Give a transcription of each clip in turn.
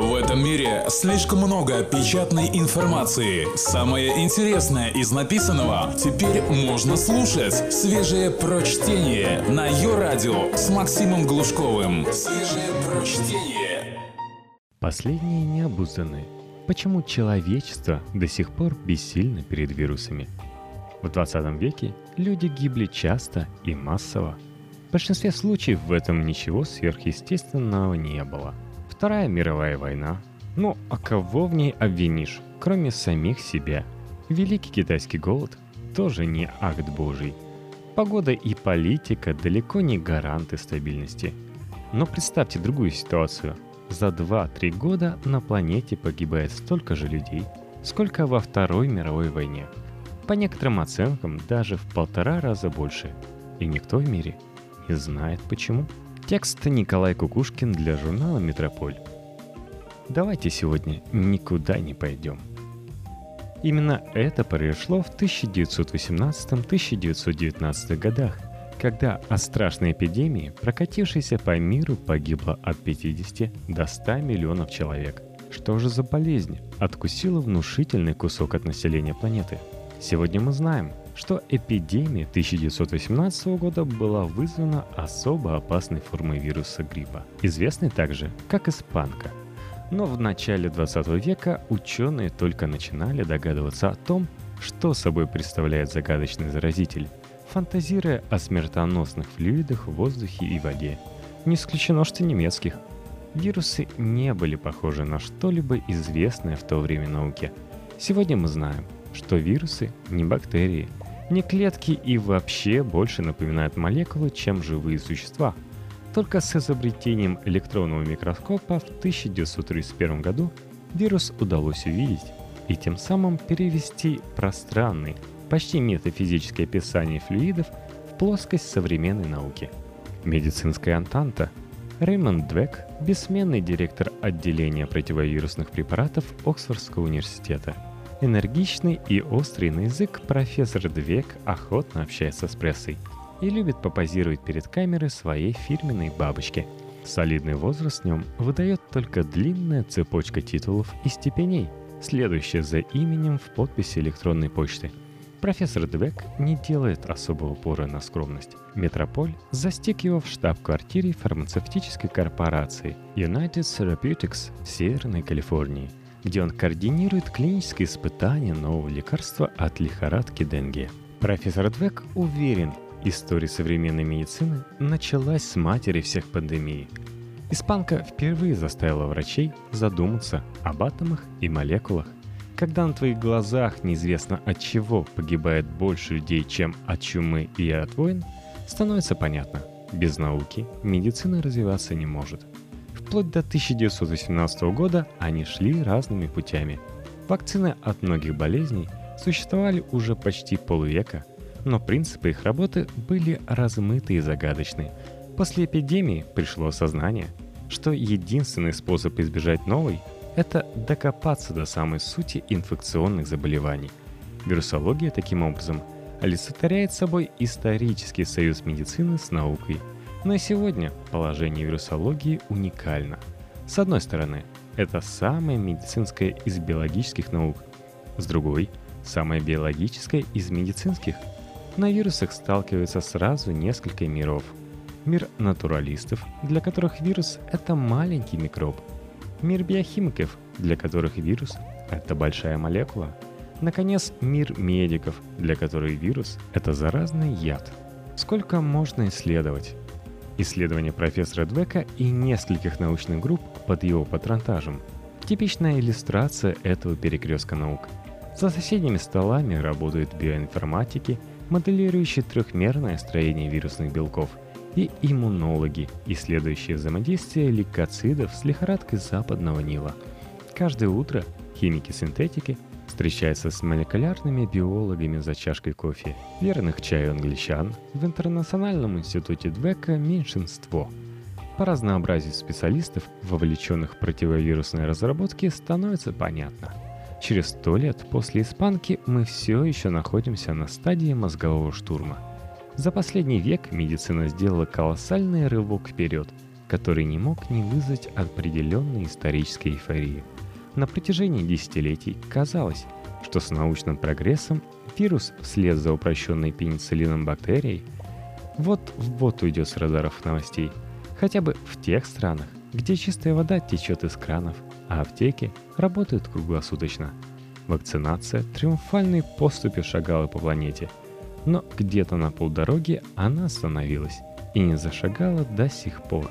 В этом мире слишком много печатной информации. Самое интересное из написанного теперь можно слушать. Свежее прочтение на ее радио с Максимом Глушковым. Свежее прочтение. Последние необузданные. Почему человечество до сих пор бессильно перед вирусами? В 20 веке люди гибли часто и массово. В большинстве случаев в этом ничего сверхъестественного не было – Вторая мировая война. Ну, а кого в ней обвинишь, кроме самих себя? Великий китайский голод тоже не акт божий. Погода и политика далеко не гаранты стабильности. Но представьте другую ситуацию. За 2-3 года на планете погибает столько же людей, сколько во Второй мировой войне. По некоторым оценкам, даже в полтора раза больше. И никто в мире не знает почему. Текст Николай Кукушкин для журнала «Метрополь». Давайте сегодня никуда не пойдем. Именно это произошло в 1918-1919 годах, когда от страшной эпидемии, прокатившейся по миру, погибло от 50 до 100 миллионов человек. Что же за болезнь откусила внушительный кусок от населения планеты? Сегодня мы знаем, что эпидемия 1918 года была вызвана особо опасной формой вируса гриппа, известной также как испанка. Но в начале 20 века ученые только начинали догадываться о том, что собой представляет загадочный заразитель, фантазируя о смертоносных флюидах в воздухе и воде. Не исключено, что немецких. Вирусы не были похожи на что-либо известное в то время науке. Сегодня мы знаем, что вирусы не бактерии – не клетки и вообще больше напоминают молекулы, чем живые существа. Только с изобретением электронного микроскопа в 1931 году вирус удалось увидеть и тем самым перевести пространный, почти метафизическое описание флюидов в плоскость современной науки. Медицинская антанта Рэймонд Двек, бессменный директор отделения противовирусных препаратов Оксфордского университета – Энергичный и острый на язык профессор Двек охотно общается с прессой и любит попозировать перед камерой своей фирменной бабочки. Солидный возраст в нем выдает только длинная цепочка титулов и степеней, следующая за именем в подписи электронной почты. Профессор Двек не делает особого упора на скромность. Метрополь застиг его в штаб-квартире фармацевтической корпорации United Therapeutics в Северной Калифорнии – где он координирует клинические испытания нового лекарства от лихорадки Денге. Профессор Двек уверен, история современной медицины началась с матери всех пандемий. Испанка впервые заставила врачей задуматься об атомах и молекулах. Когда на твоих глазах неизвестно от чего погибает больше людей, чем от чумы и от войн, становится понятно, без науки медицина развиваться не может – Вплоть до 1918 года они шли разными путями. Вакцины от многих болезней существовали уже почти полвека, но принципы их работы были размыты и загадочны. После эпидемии пришло осознание, что единственный способ избежать новой – это докопаться до самой сути инфекционных заболеваний. Вирусология, таким образом, олицетворяет собой исторический союз медицины с наукой – но и сегодня положение вирусологии уникально. С одной стороны, это самая медицинская из биологических наук. С другой, самая биологическая из медицинских. На вирусах сталкиваются сразу несколько миров. Мир натуралистов, для которых вирус – это маленький микроб. Мир биохимиков, для которых вирус – это большая молекула. Наконец, мир медиков, для которых вирус – это заразный яд. Сколько можно исследовать? Исследования профессора Двека и нескольких научных групп под его патронтажем – типичная иллюстрация этого перекрестка наук. За соседними столами работают биоинформатики, моделирующие трехмерное строение вирусных белков, и иммунологи, исследующие взаимодействие лейкоцидов с лихорадкой западного Нила. Каждое утро химики-синтетики – встречается с молекулярными биологами за чашкой кофе. Верных чаю англичан в Интернациональном институте Двека меньшинство. По разнообразию специалистов, вовлеченных в противовирусные разработки, становится понятно. Через сто лет после испанки мы все еще находимся на стадии мозгового штурма. За последний век медицина сделала колоссальный рывок вперед. который не мог не вызвать определенной исторической эйфории. На протяжении десятилетий казалось, что с научным прогрессом вирус вслед за упрощенной пенициллином бактерией вот в бот уйдет с радаров новостей. Хотя бы в тех странах, где чистая вода течет из кранов, а аптеки работают круглосуточно. Вакцинация триумфальной поступью шагала по планете. Но где-то на полдороги она остановилась и не зашагала до сих пор.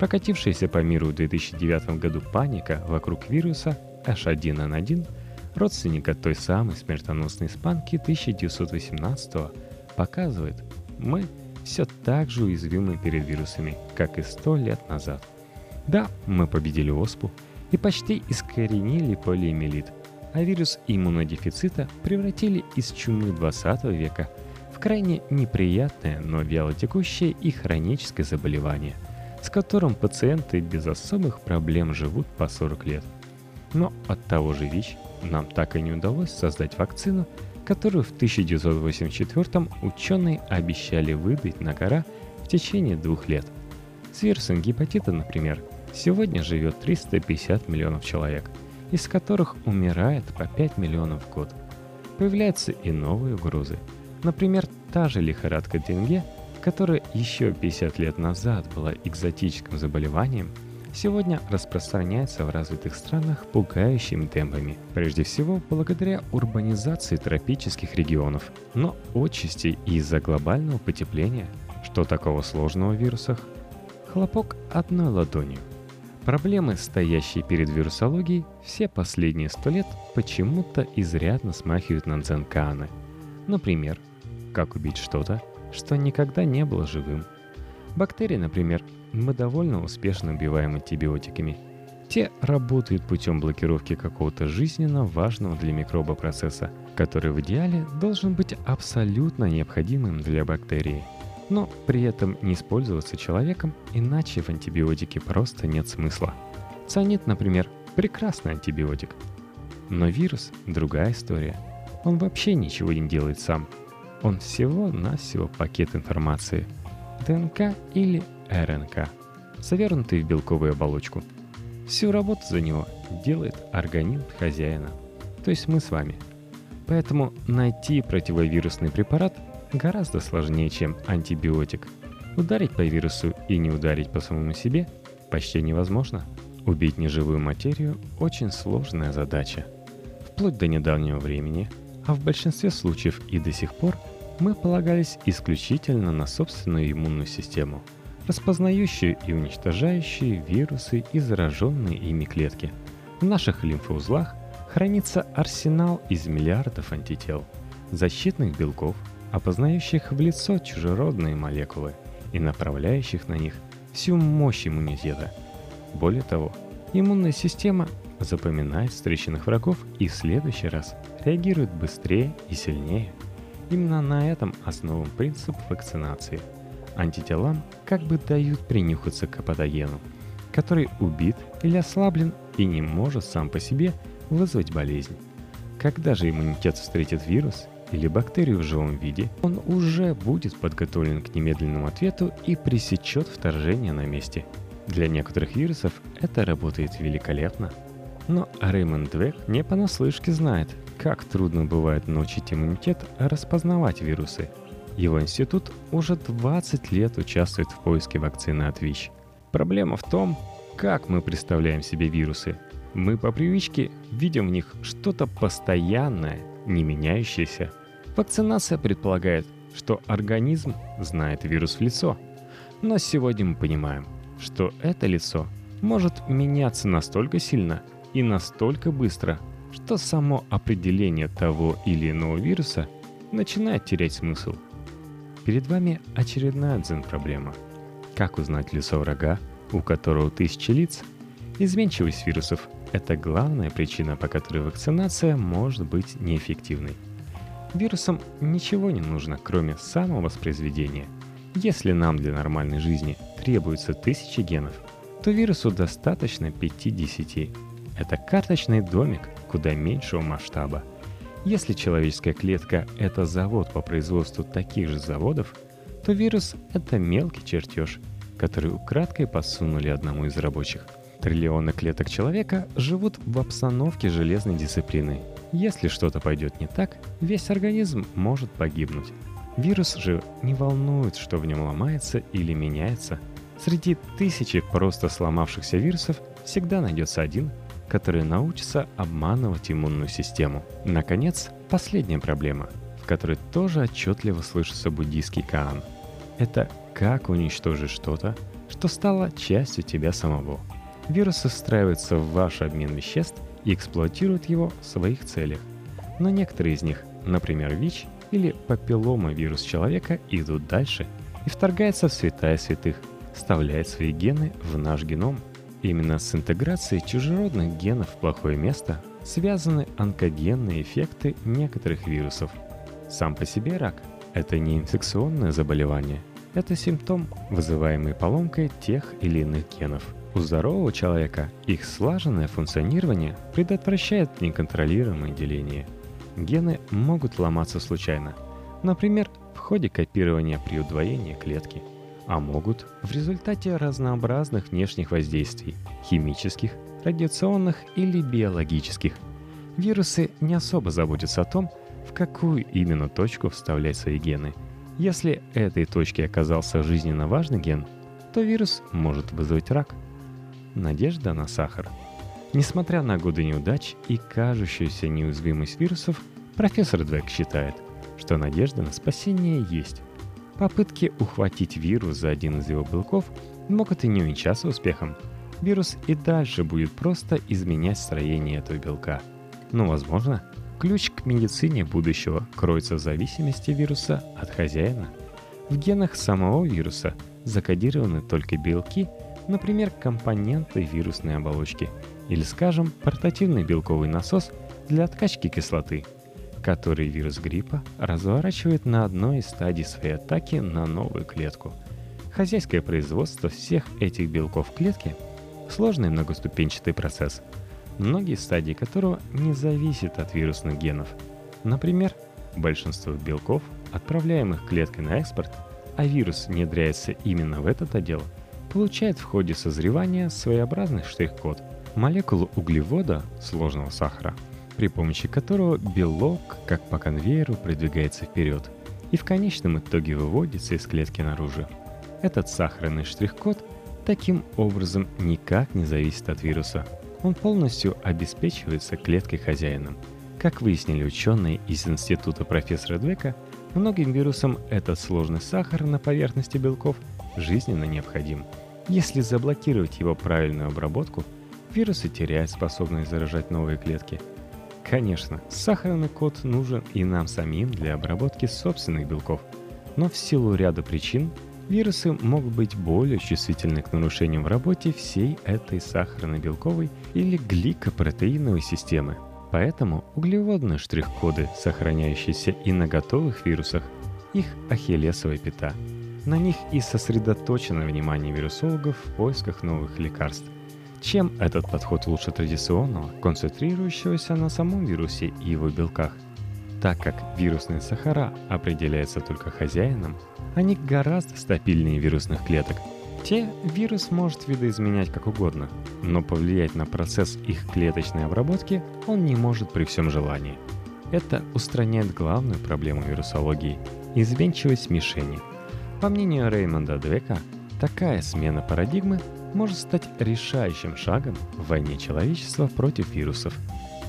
Прокатившаяся по миру в 2009 году паника вокруг вируса H1N1, родственника той самой смертоносной испанки 1918 показывает, мы все так же уязвимы перед вирусами, как и сто лет назад. Да, мы победили оспу и почти искоренили полиэмилит, а вирус иммунодефицита превратили из чумы 20 века в крайне неприятное, но вялотекущее и хроническое заболевание – с которым пациенты без особых проблем живут по 40 лет. Но от того же ВИЧ нам так и не удалось создать вакцину, которую в 1984 ученые обещали выдать на гора в течение двух лет. С вирусом гепатита, например, сегодня живет 350 миллионов человек, из которых умирает по 5 миллионов в год. Появляются и новые угрозы. Например, та же лихорадка денге – которая еще 50 лет назад была экзотическим заболеванием, сегодня распространяется в развитых странах пугающими темпами. Прежде всего, благодаря урбанизации тропических регионов, но отчасти из-за глобального потепления. Что такого сложного в вирусах? Хлопок одной ладонью. Проблемы, стоящие перед вирусологией, все последние сто лет почему-то изрядно смахивают на дзенканы. Например, как убить что-то, что никогда не было живым. Бактерии, например, мы довольно успешно убиваем антибиотиками. Те работают путем блокировки какого-то жизненно важного для микроба процесса, который в идеале должен быть абсолютно необходимым для бактерии. Но при этом не использоваться человеком, иначе в антибиотике просто нет смысла. Цианид, например, прекрасный антибиотик. Но вирус – другая история. Он вообще ничего не делает сам – он всего-навсего пакет информации. ДНК или РНК, завернутый в белковую оболочку. Всю работу за него делает организм хозяина, то есть мы с вами. Поэтому найти противовирусный препарат гораздо сложнее, чем антибиотик. Ударить по вирусу и не ударить по самому себе почти невозможно. Убить неживую материю – очень сложная задача. Вплоть до недавнего времени, а в большинстве случаев и до сих пор – мы полагались исключительно на собственную иммунную систему, распознающую и уничтожающую вирусы и зараженные ими клетки. В наших лимфоузлах хранится арсенал из миллиардов антител, защитных белков, опознающих в лицо чужеродные молекулы и направляющих на них всю мощь иммунитета. Более того, иммунная система запоминает встреченных врагов и в следующий раз реагирует быстрее и сильнее – Именно на этом основан принцип вакцинации. Антителам как бы дают принюхаться к патогену, который убит или ослаблен и не может сам по себе вызвать болезнь. Когда же иммунитет встретит вирус или бактерию в живом виде, он уже будет подготовлен к немедленному ответу и пресечет вторжение на месте. Для некоторых вирусов это работает великолепно. Но Реймонд Двек не понаслышке знает, как трудно бывает научить иммунитет распознавать вирусы. Его институт уже 20 лет участвует в поиске вакцины от ВИЧ. Проблема в том, как мы представляем себе вирусы. Мы по привычке видим в них что-то постоянное, не меняющееся. Вакцинация предполагает, что организм знает вирус в лицо. Но сегодня мы понимаем, что это лицо может меняться настолько сильно и настолько быстро, что само определение того или иного вируса начинает терять смысл. Перед вами очередная дзен-проблема. Как узнать лицо врага, у которого тысячи лиц? Изменчивость вирусов – это главная причина, по которой вакцинация может быть неэффективной. Вирусам ничего не нужно, кроме самовоспроизведения. Если нам для нормальной жизни требуется тысячи генов, то вирусу достаточно 50. Это карточный домик, куда меньшего масштаба. Если человеческая клетка – это завод по производству таких же заводов, то вирус – это мелкий чертеж, которые украдкой подсунули одному из рабочих. Триллионы клеток человека живут в обстановке железной дисциплины. Если что-то пойдет не так, весь организм может погибнуть. Вирус же не волнует, что в нем ломается или меняется. Среди тысячи просто сломавшихся вирусов всегда найдется один, который научится обманывать иммунную систему. Наконец, последняя проблема, в которой тоже отчетливо слышится буддийский Каан. Это как уничтожить что-то, что стало частью тебя самого. Вирусы встраиваются в ваш обмен веществ и эксплуатируют его в своих целях. Но некоторые из них, например, ВИЧ или папиллома вирус человека, идут дальше и вторгаются в святая святых, вставляют свои гены в наш геном – Именно с интеграцией чужеродных генов в плохое место связаны онкогенные эффекты некоторых вирусов. Сам по себе рак – это не инфекционное заболевание, это симптом, вызываемый поломкой тех или иных генов. У здорового человека их слаженное функционирование предотвращает неконтролируемое деление. Гены могут ломаться случайно, например, в ходе копирования при удвоении клетки – а могут в результате разнообразных внешних воздействий – химических, радиационных или биологических. Вирусы не особо заботятся о том, в какую именно точку вставлять свои гены. Если этой точке оказался жизненно важный ген, то вирус может вызвать рак. Надежда на сахар. Несмотря на годы неудач и кажущуюся неуязвимость вирусов, профессор Двек считает, что надежда на спасение есть. Попытки ухватить вирус за один из его белков могут и не увенчаться успехом. Вирус и дальше будет просто изменять строение этого белка. Но, возможно, ключ к медицине будущего кроется в зависимости вируса от хозяина. В генах самого вируса закодированы только белки, например, компоненты вирусной оболочки, или, скажем, портативный белковый насос для откачки кислоты – который вирус гриппа разворачивает на одной из стадий своей атаки на новую клетку. Хозяйское производство всех этих белков в клетке – сложный многоступенчатый процесс, многие стадии которого не зависят от вирусных генов. Например, большинство белков, отправляемых клеткой на экспорт, а вирус внедряется именно в этот отдел, получает в ходе созревания своеобразный штрих-код – молекулу углевода, сложного сахара – при помощи которого белок, как по конвейеру, продвигается вперед и в конечном итоге выводится из клетки наружу. Этот сахарный штрих-код таким образом никак не зависит от вируса. Он полностью обеспечивается клеткой хозяином. Как выяснили ученые из института профессора Двека, многим вирусам этот сложный сахар на поверхности белков жизненно необходим. Если заблокировать его правильную обработку, вирусы теряют способность заражать новые клетки – Конечно, сахарный код нужен и нам самим для обработки собственных белков. Но в силу ряда причин вирусы могут быть более чувствительны к нарушениям в работе всей этой сахарно-белковой или гликопротеиновой системы. Поэтому углеводные штрих-коды, сохраняющиеся и на готовых вирусах, их ахиллесовая пята. На них и сосредоточено внимание вирусологов в поисках новых лекарств – чем этот подход лучше традиционного, концентрирующегося на самом вирусе и его белках? Так как вирусные сахара определяются только хозяином, они гораздо стабильнее вирусных клеток. Те вирус может видоизменять как угодно, но повлиять на процесс их клеточной обработки он не может при всем желании. Это устраняет главную проблему вирусологии – изменчивость мишени. По мнению Реймонда Двека, такая смена парадигмы может стать решающим шагом в войне человечества против вирусов.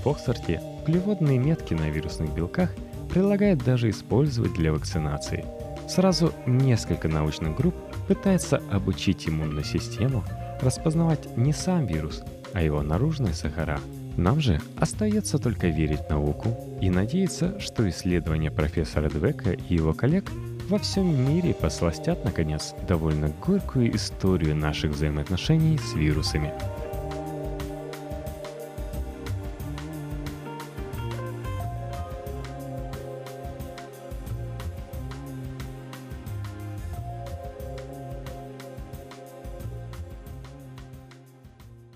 В Оксфорде углеводные метки на вирусных белках предлагают даже использовать для вакцинации. Сразу несколько научных групп пытается обучить иммунную систему распознавать не сам вирус, а его наружные сахара. Нам же остается только верить науку и надеяться, что исследования профессора Двека и его коллег во всем мире посластят, наконец, довольно горькую историю наших взаимоотношений с вирусами –